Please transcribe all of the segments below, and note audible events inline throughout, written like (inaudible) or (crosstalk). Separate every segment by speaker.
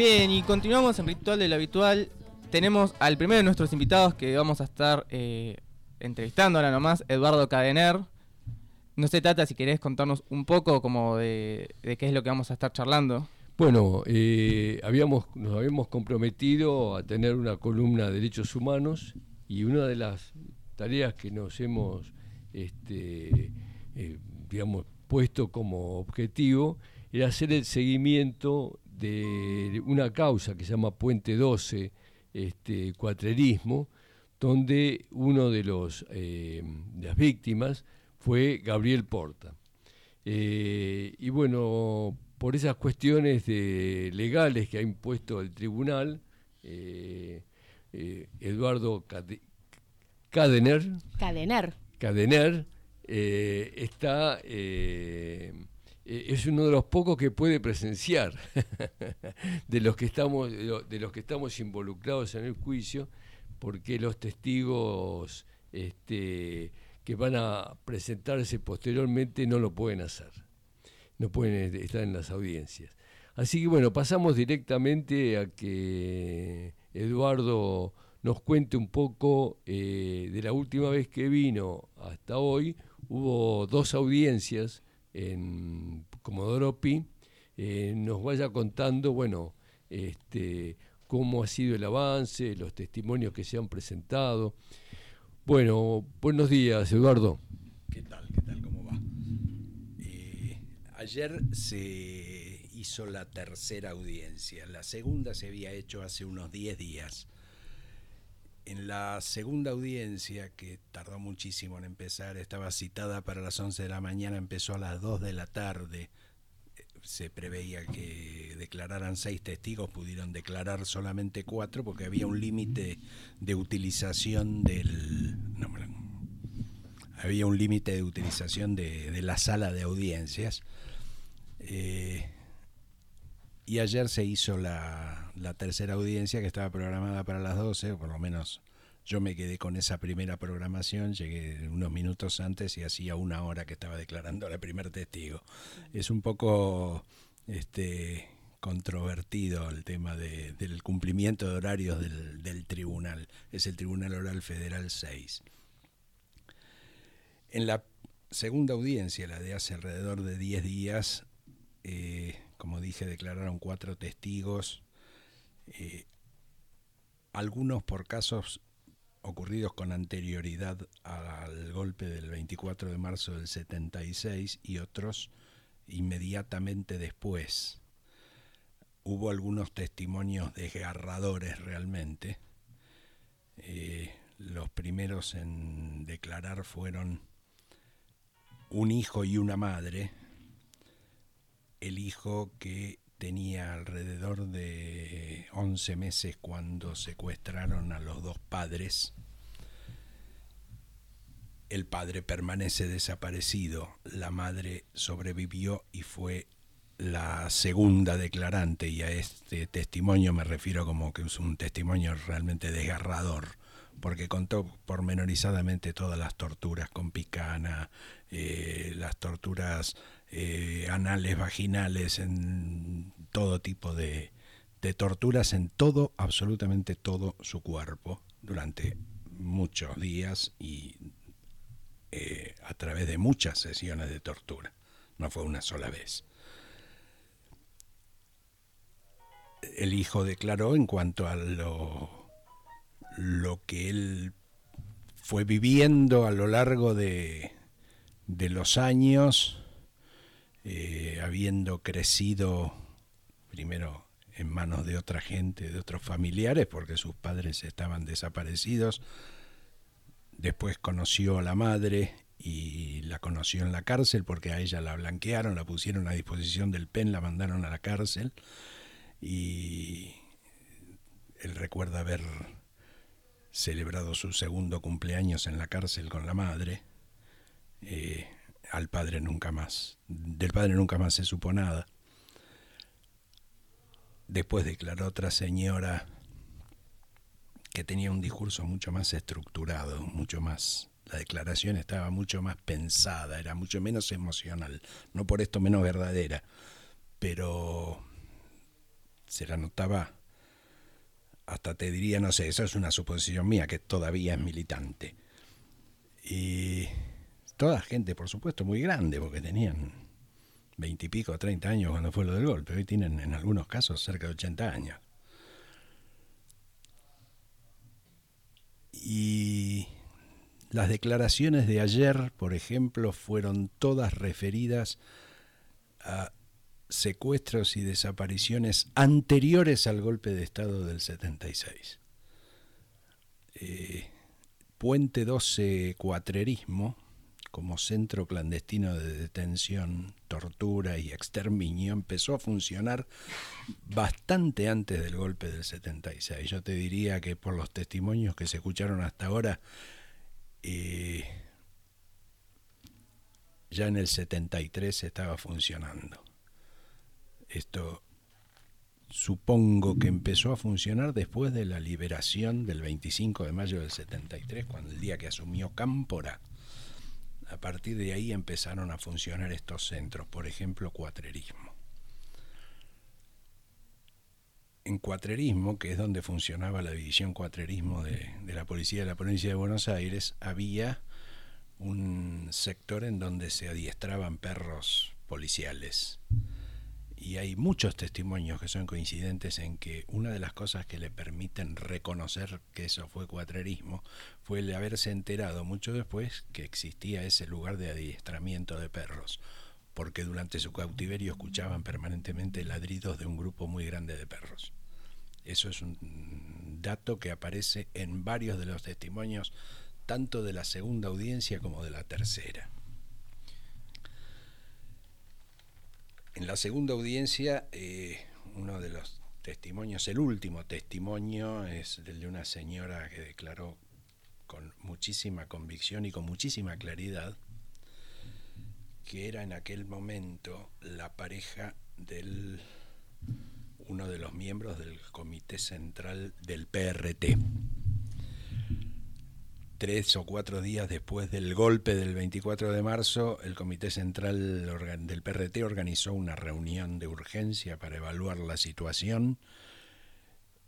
Speaker 1: Bien, y continuamos en Ritual del Habitual. Tenemos al primero de nuestros invitados que vamos a estar eh, entrevistando ahora nomás, Eduardo Cadener. No sé, Tata, si querés contarnos un poco como de, qué es lo que vamos a estar charlando.
Speaker 2: Bueno, eh, habíamos, nos habíamos comprometido a tener una columna de derechos humanos y una de las tareas que nos hemos, este, eh, digamos, puesto como objetivo era hacer el seguimiento de una causa que se llama Puente 12, este, cuatrerismo, donde uno de, los, eh, de las víctimas fue Gabriel Porta. Eh, y bueno, por esas cuestiones de, legales que ha impuesto el tribunal, eh, Eduardo Cadener,
Speaker 3: Cadener,
Speaker 2: Cadener está eh, es uno de los pocos que puede presenciar (laughs) de los que estamos de los que estamos involucrados en el juicio porque los testigos este, que van a presentarse posteriormente no lo pueden hacer no pueden estar en las audiencias. Así que bueno pasamos directamente a que Eduardo nos cuente un poco eh, de la última vez que vino hasta hoy hubo dos audiencias en Comodoro Pi, eh, nos vaya contando, bueno, este, cómo ha sido el avance, los testimonios que se han presentado. Bueno, buenos días, Eduardo.
Speaker 4: ¿Qué tal? ¿Qué tal? ¿Cómo va? Eh, ayer se hizo la tercera audiencia. La segunda se había hecho hace unos 10 días. En la segunda audiencia, que tardó muchísimo en empezar, estaba citada para las 11 de la mañana, empezó a las 2 de la tarde. Se preveía que declararan seis testigos, pudieron declarar solamente cuatro porque había un límite de utilización del... había un límite de utilización de, la sala de audiencias. Eh, y ayer se hizo la, tercera audiencia que estaba programada para las 12, o por lo menos yo me quedé con esa primera programación, llegué unos minutos antes y hacía una hora que estaba declarando la primer testigo. Es un poco este controvertido el tema del cumplimiento de horarios del, del, tribunal. Es el Tribunal Oral Federal 6. En la segunda audiencia, la de hace alrededor de 10 días, eh, como dije, declararon cuatro testigos, eh, algunos por casos ocurridos con anterioridad al golpe del 24 de marzo del 76 y otros inmediatamente después. Hubo algunos testimonios desgarradores realmente. Eh, los primeros en declarar fueron un hijo y una madre, el hijo que tenía alrededor de 11 meses cuando secuestraron a los dos padres. El padre permanece desaparecido, la madre sobrevivió y fue la segunda declarante y a este testimonio me refiero como que es un testimonio realmente desgarrador porque contó pormenorizadamente todas las torturas con picana, eh, las torturas eh, anales, vaginales, en todo tipo de, torturas en todo, absolutamente todo su cuerpo durante muchos días y eh, a través de muchas sesiones de tortura. No fue una sola vez. El hijo declaró en cuanto a lo lo que él fue viviendo a lo largo de, los años, eh, habiendo crecido primero en manos de otra gente, de otros familiares, porque sus padres estaban desaparecidos. Después conoció a la madre y la conoció en la cárcel porque a ella la blanquearon, la pusieron a disposición del PEN, la mandaron a la cárcel y él recuerda haber celebrado su segundo cumpleaños en la cárcel con la madre, eh, al padre nunca más, del padre nunca más se supo nada. Después declaró otra señora que tenía un discurso mucho más estructurado, mucho más... La declaración estaba mucho más pensada, era mucho menos emocional, no por esto menos verdadera, pero se la notaba, hasta te diría, no sé, eso es una suposición mía, que todavía es militante. Y toda gente, por supuesto, muy grande, porque tenían veintipico, treinta años cuando fue lo del golpe. Hoy tienen en algunos casos cerca de 80 años. Y las declaraciones de ayer, por ejemplo, fueron todas referidas a secuestros y desapariciones anteriores al golpe de Estado del 76. Eh, Puente 12 Cuatrerismo, como centro clandestino de detención, tortura y exterminio, empezó a funcionar bastante antes del golpe del 76. Yo te diría que por los testimonios que se escucharon hasta ahora, eh, ya en el 73 estaba funcionando. Esto supongo que empezó a funcionar después de la liberación del 25 de mayo del 73, cuando el día que asumió Cámpora. A partir de ahí empezaron a funcionar estos centros, por ejemplo, cuatrerismo. En cuatrerismo, que es donde funcionaba la división cuatrerismo de, de la policía de la provincia de Buenos Aires, había un sector en donde se adiestraban perros policiales y hay muchos testimonios que son coincidentes en que una de las cosas que le permiten reconocer que eso fue cuatrerismo fue el haberse enterado mucho después que existía ese lugar de adiestramiento de perros, porque durante su cautiverio escuchaban permanentemente ladridos de un grupo muy grande de perros. Eso es un dato que aparece en varios de los testimonios, tanto de la segunda audiencia como de la tercera. En la segunda audiencia, eh, uno de los testimonios, el último testimonio, es el de una señora que declaró con muchísima convicción y con muchísima claridad que era en aquel momento la pareja del uno de los miembros del comité central del PRT tres o cuatro días después del golpe del 24 de marzo, el Comité Central del PRT organizó una reunión de urgencia para evaluar la situación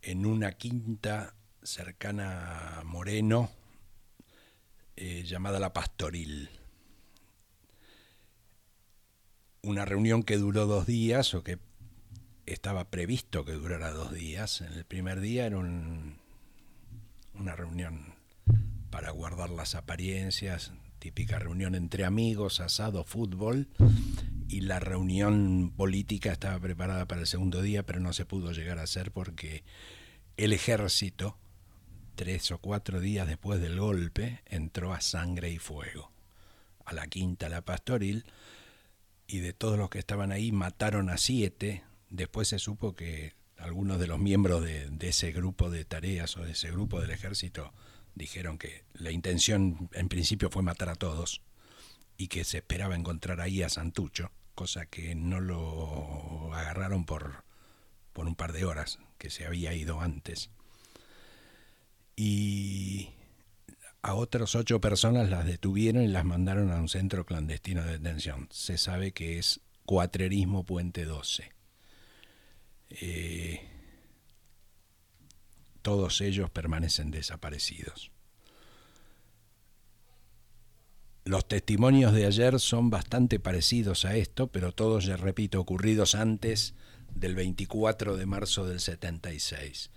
Speaker 4: en una quinta cercana a Moreno, eh, llamada La Pastoril. Una reunión que duró dos días o que estaba previsto que durara dos días. En el primer día era una reunión para guardar las apariencias, típica reunión entre amigos, asado, fútbol, y la reunión política estaba preparada para el segundo día, pero no se pudo llegar a hacer porque el ejército, tres o cuatro días después del golpe, entró a sangre y fuego, a la quinta, la pastoril, y de todos los que estaban ahí mataron a siete, después se supo que algunos de los miembros de, de ese grupo de tareas o de ese grupo del ejército dijeron que la intención en principio fue matar a todos y que se esperaba encontrar ahí a Santucho, cosa que no lo agarraron por, por un par de horas, que se había ido antes. Y a otras ocho personas las detuvieron y las mandaron a un centro clandestino de detención. Se sabe que es Cuatrerismo Puente 12. Eh, todos ellos permanecen desaparecidos. Los testimonios de ayer son bastante parecidos a esto, pero todos, ya repito, ocurridos antes del 24 de marzo del 76.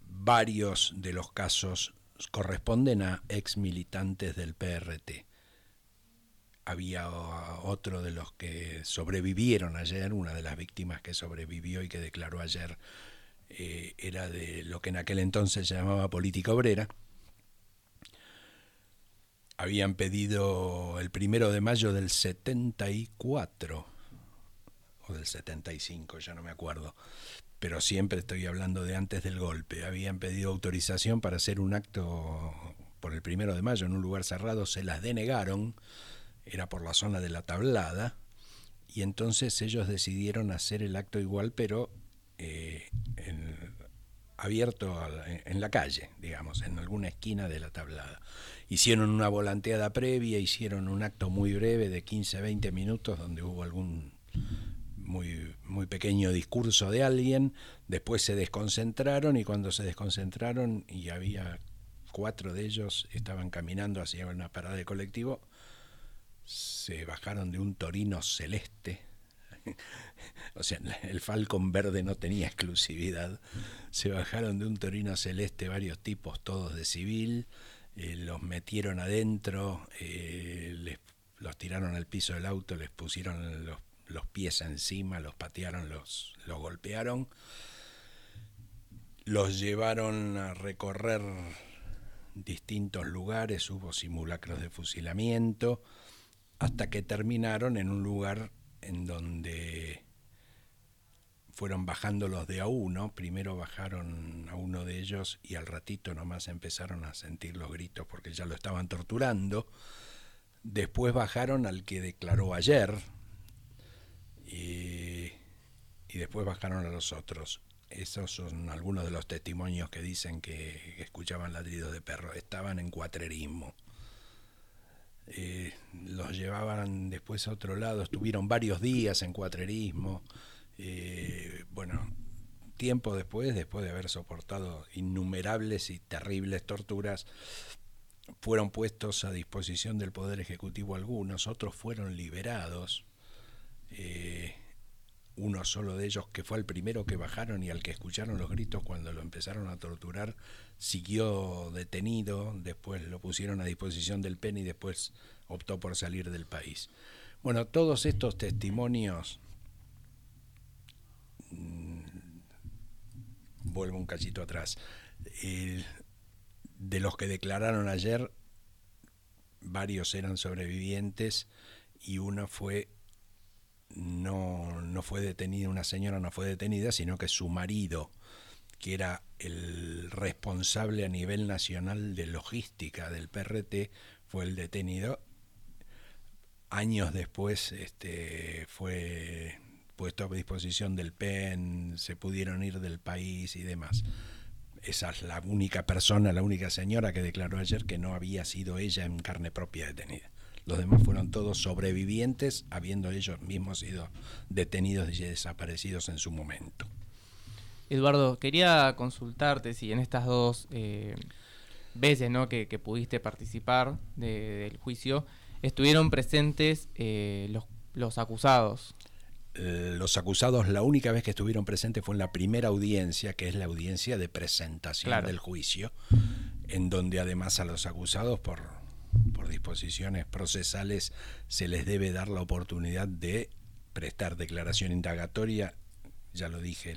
Speaker 4: Varios de los casos corresponden a ex militantes del PRT. Había otro de los que sobrevivieron ayer, una de las víctimas que sobrevivió y que declaró ayer eh, era de lo que en aquel entonces se llamaba política obrera. Habían pedido el primero de mayo del 74 o del 75, ya no me acuerdo, pero siempre estoy hablando de antes del golpe. Habían pedido autorización para hacer un acto por el primero de mayo en un lugar cerrado, se las denegaron, era por la zona de la tablada, y entonces ellos decidieron hacer el acto igual, pero eh, abierto en la calle, digamos, en alguna esquina de la tablada. Hicieron una volanteada previa, hicieron un acto muy breve de 15, 20 minutos donde hubo algún muy, muy pequeño discurso de alguien, después se desconcentraron y cuando se desconcentraron y había cuatro de ellos estaban caminando hacia una parada de colectivo, se bajaron de un torino celeste. (laughs) o sea, el Falcon verde no tenía exclusividad. Se bajaron de un torino celeste varios tipos, todos de civil, eh, los metieron adentro, eh, les, los tiraron al piso del auto, les pusieron los los pies encima, los patearon, los, los golpearon, los llevaron a recorrer distintos lugares, hubo simulacros de fusilamiento, hasta que terminaron en un lugar en donde fueron bajándolos de a uno, primero bajaron a uno de ellos y al ratito nomás empezaron a sentir los gritos porque ya lo estaban torturando, después bajaron al que declaró ayer, y, después bajaron a los otros. Esos son algunos de los testimonios que dicen que, escuchaban ladridos de perro. Estaban en cuatrerismo. Eh, los llevaban después a otro lado, estuvieron varios días en cuatrerismo. Eh, bueno, tiempo después, después de haber soportado innumerables y terribles torturas, fueron puestos a disposición del Poder Ejecutivo algunos, otros fueron liberados eh, uno solo de ellos, que fue el primero que bajaron y al que escucharon los gritos cuando lo empezaron a torturar, siguió detenido, después lo pusieron a disposición del PEN y después optó por salir del país. Bueno, todos estos testimonios, mm, vuelvo un cachito atrás, de los que declararon ayer, varios eran sobrevivientes y uno fue no, no fue detenida, una señora no fue detenida, sino que su marido, que era el responsable a nivel nacional de logística del PRT, fue el detenido. Años después este, fue puesto a disposición del PEN, se pudieron ir del país y demás. Esa es la única persona, la única señora que declaró ayer que no había sido ella en carne propia detenida. Los demás fueron todos sobrevivientes, habiendo ellos mismos sido detenidos y desaparecidos en su momento.
Speaker 1: Eduardo, quería consultarte si en estas dos eh, veces ¿no? que, pudiste participar del juicio estuvieron presentes eh, los, los acusados
Speaker 4: eh, los acusados la única vez que estuvieron presentes fue en la primera audiencia, que es la audiencia de presentación del juicio, en donde además a los acusados por por disposiciones procesales se les debe dar la oportunidad de prestar declaración indagatoria, ya lo dije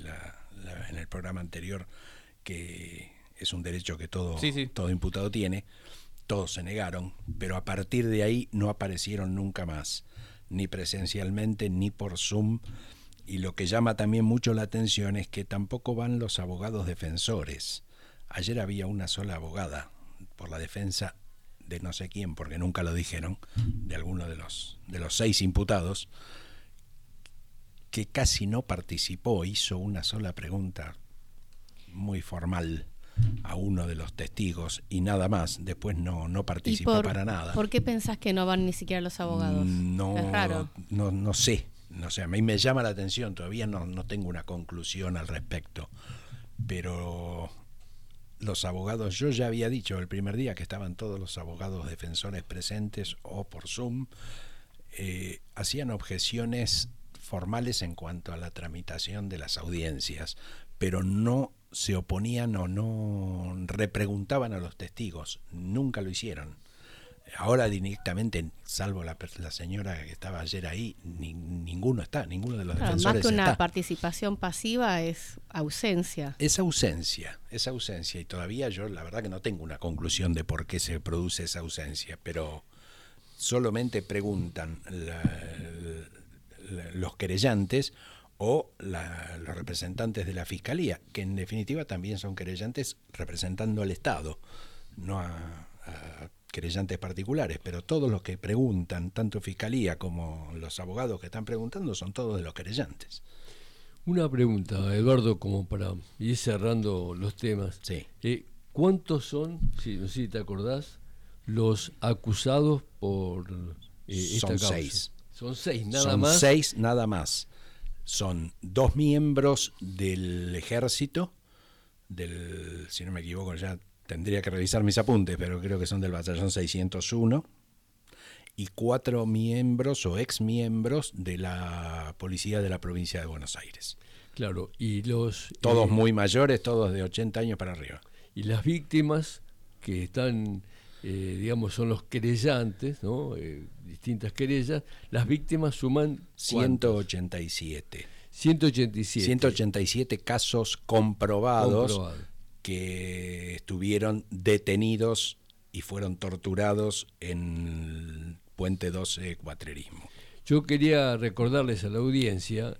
Speaker 4: en el programa anterior, que es un derecho que todo, todo imputado tiene, todos se negaron, pero a partir de ahí no aparecieron nunca más, ni presencialmente ni por Zoom. Y lo que llama también mucho la atención es que tampoco van los abogados defensores. Ayer había una sola abogada por la defensa de no sé quién, porque nunca lo dijeron, de alguno de los, de los seis imputados, que casi no participó, hizo una sola pregunta muy formal a uno de los testigos y nada más, después no, no participó para nada.
Speaker 3: ¿Por qué pensás que no van ni siquiera los abogados?
Speaker 4: No, no, no sé, no sé, a mí me llama la atención, todavía no, no tengo una conclusión al respecto, pero los abogados, yo ya había dicho el primer día que estaban todos los abogados defensores presentes o por Zoom, eh, hacían objeciones formales en cuanto a la tramitación de las audiencias, pero no se oponían o no repreguntaban a los testigos, nunca lo hicieron. Ahora directamente, salvo la, la, señora que estaba ayer ahí, ninguno está, ninguno de los defensores
Speaker 3: Más que una participación pasiva es ausencia.
Speaker 4: Es ausencia, es ausencia y todavía yo la verdad que no tengo una conclusión de por qué se produce esa ausencia, pero solamente preguntan los querellantes o los representantes de la fiscalía, que en definitiva también son querellantes representando al Estado, no a querellantes particulares, pero todos los que preguntan, tanto Fiscalía como los abogados que están preguntando, son todos de los querellantes.
Speaker 2: Una pregunta, Eduardo, como para ir cerrando los temas.
Speaker 4: Sí.
Speaker 2: Eh, ¿Cuántos son, si no sé si te acordás, los acusados por
Speaker 4: eh, esta son seis.
Speaker 2: Son seis, nada más.
Speaker 4: Son seis, nada más. son dos miembros del ejército, del, si no me equivoco, ya tendría que revisar mis apuntes, pero creo que son del batallón 601, y cuatro miembros o ex miembros de la policía de la provincia de Buenos Aires.
Speaker 2: Claro, y los...
Speaker 4: Todos
Speaker 2: eh,
Speaker 4: muy mayores, todos de 80 años para arriba.
Speaker 2: Y las víctimas que están, eh, digamos, son los querellantes, ¿no? Eh, distintas querellas, las víctimas suman... ¿cuántos?
Speaker 4: 187.
Speaker 2: 187.
Speaker 4: 187 casos comprobados
Speaker 2: Comprobado.
Speaker 4: Que estuvieron detenidos y fueron torturados en Puente 12 Cuatrerismo.
Speaker 2: Yo quería recordarles a la audiencia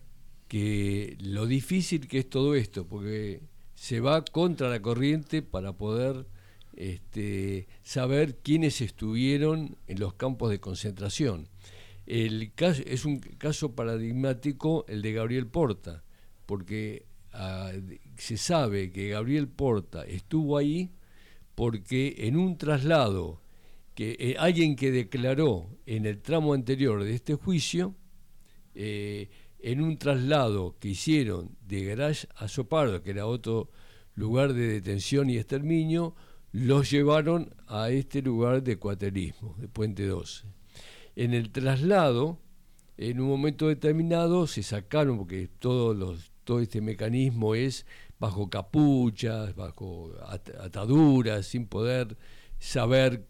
Speaker 2: que lo difícil que es todo esto, porque se va contra la corriente para poder este, saber quiénes estuvieron en los campos de concentración. El caso, es un caso paradigmático el de Gabriel Porta, porque se sabe que Gabriel Porta estuvo ahí porque en un traslado que eh, alguien que declaró en el tramo anterior de este juicio, eh, en un traslado que hicieron de Garage a Sopardo, que era otro lugar de detención y exterminio, los llevaron a este lugar de cuaterismo, de Puente 12. En el traslado, en un momento determinado, se sacaron, porque todos los, todo este mecanismo es bajo capuchas, bajo at- ataduras, sin poder saber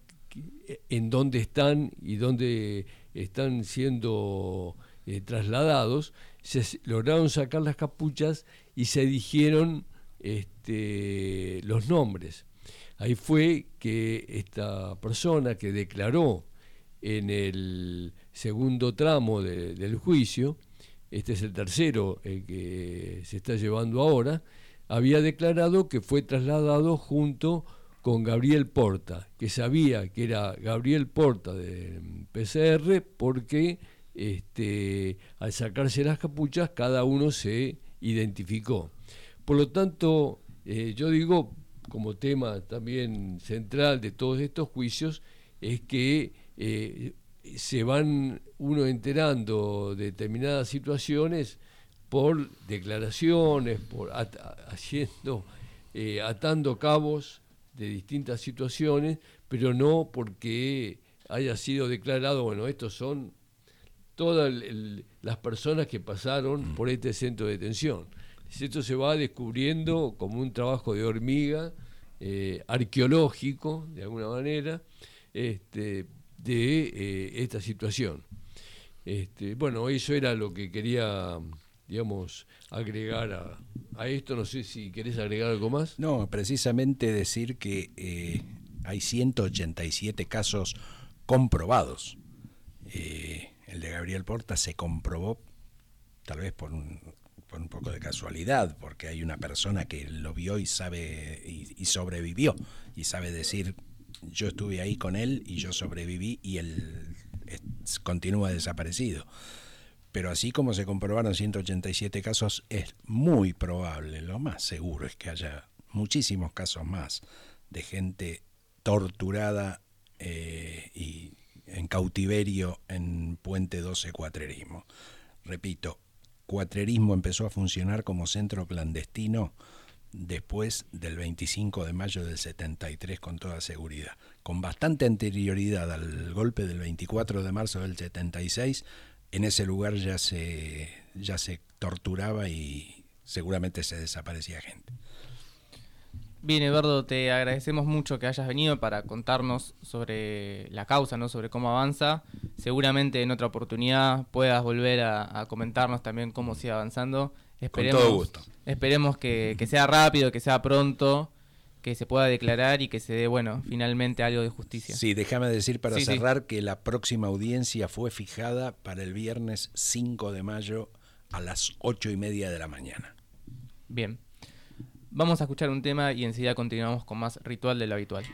Speaker 2: en dónde están y dónde están siendo eh, trasladados, se lograron sacar las capuchas y se dijeron este, los nombres. Ahí fue que esta persona que declaró en el segundo tramo de- del juicio, este es el tercero el que se está llevando ahora, había declarado que fue trasladado junto con Gabriel Porta, que sabía que era Gabriel Porta de PCR porque este, al sacarse las capuchas cada uno se identificó. Por lo tanto, eh, yo digo, como tema también central de todos estos juicios, es que eh, se van uno enterando de determinadas situaciones por declaraciones, por at- haciendo, eh, atando cabos de distintas situaciones, pero no porque haya sido declarado, bueno, estos son todas el- el- las personas que pasaron por este centro de detención. Esto se va descubriendo como un trabajo de hormiga, eh, arqueológico, de alguna manera, este, de eh, esta situación. Este, bueno, eso era lo que quería, digamos, agregar a, a esto. No sé si querés agregar algo más.
Speaker 4: No, precisamente decir que eh, hay 187 casos comprobados. Eh, el de Gabriel Porta se comprobó, tal vez por un, por un poco de casualidad, porque hay una persona que lo vio y sabe y, y sobrevivió y sabe decir yo estuve ahí con él y yo sobreviví y él es- continúa desaparecido. Pero así como se comprobaron 187 casos, es muy probable, lo más seguro es que haya muchísimos casos más de gente torturada eh, y en cautiverio en Puente 12 Cuatrerismo. Repito, Cuatrerismo empezó a funcionar como centro clandestino después del 25 de mayo del 73 con toda seguridad. Con bastante anterioridad al golpe del 24 de marzo del 76, en ese lugar ya se, ya se torturaba y seguramente se desaparecía gente.
Speaker 1: Bien, Eduardo, te agradecemos mucho que hayas venido para contarnos sobre la causa, ¿no? sobre cómo avanza. Seguramente en otra oportunidad puedas volver a, a comentarnos también cómo sigue avanzando. Esperemos,
Speaker 4: todo gusto.
Speaker 1: Esperemos que, que sea rápido, que sea pronto, que se pueda declarar y que se dé, bueno, finalmente algo de justicia.
Speaker 4: Sí, déjame decir para
Speaker 1: Sí, sí.
Speaker 4: cerrar que la próxima audiencia fue fijada para el viernes 5 de mayo a las 8 y media de la mañana.
Speaker 1: Bien. Vamos a escuchar un tema y enseguida continuamos con más ritual de lo habitual.